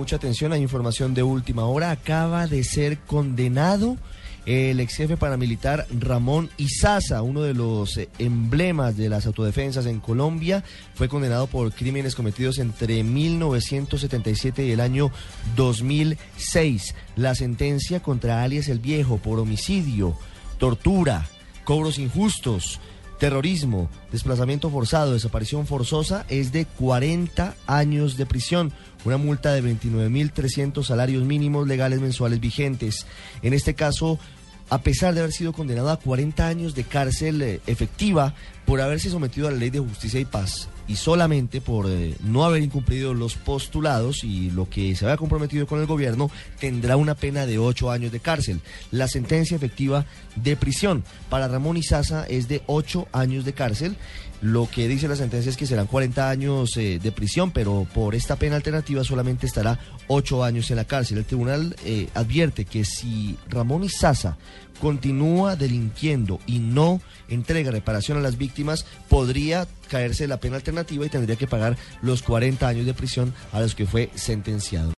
Mucha atención, hay información de última hora. Acaba de ser condenado el ex jefe paramilitar Ramón Izaza, uno de los eh, emblemas de las autodefensas en Colombia. Fue condenado por crímenes cometidos entre 1977 y el año 2006. La sentencia contra alias el Viejo por homicidio, tortura, cobros injustos terrorismo, desplazamiento forzado, desaparición forzosa es de 40 años de prisión, una multa de 29.300 salarios mínimos legales mensuales vigentes. En este caso, a pesar de haber sido condenado a 40 años de cárcel eh, efectiva por haberse sometido a la ley de justicia y paz y solamente por eh, no haber incumplido los postulados y lo que se había comprometido con el gobierno, tendrá una pena de ocho años de cárcel. La sentencia efectiva de prisión para Ramón Izaza es de ocho años de cárcel. Lo que dice la sentencia es que serán 40 años eh, de prisión, pero por esta pena alternativa solamente estará ocho años en la cárcel. El tribunal eh, advierte que si Ramón Izaza continúa delinquiendo y no entrega reparación a las víctimas, podría caerse la pena alternativa y tendría que pagar los 40 años de prisión a los que fue sentenciado.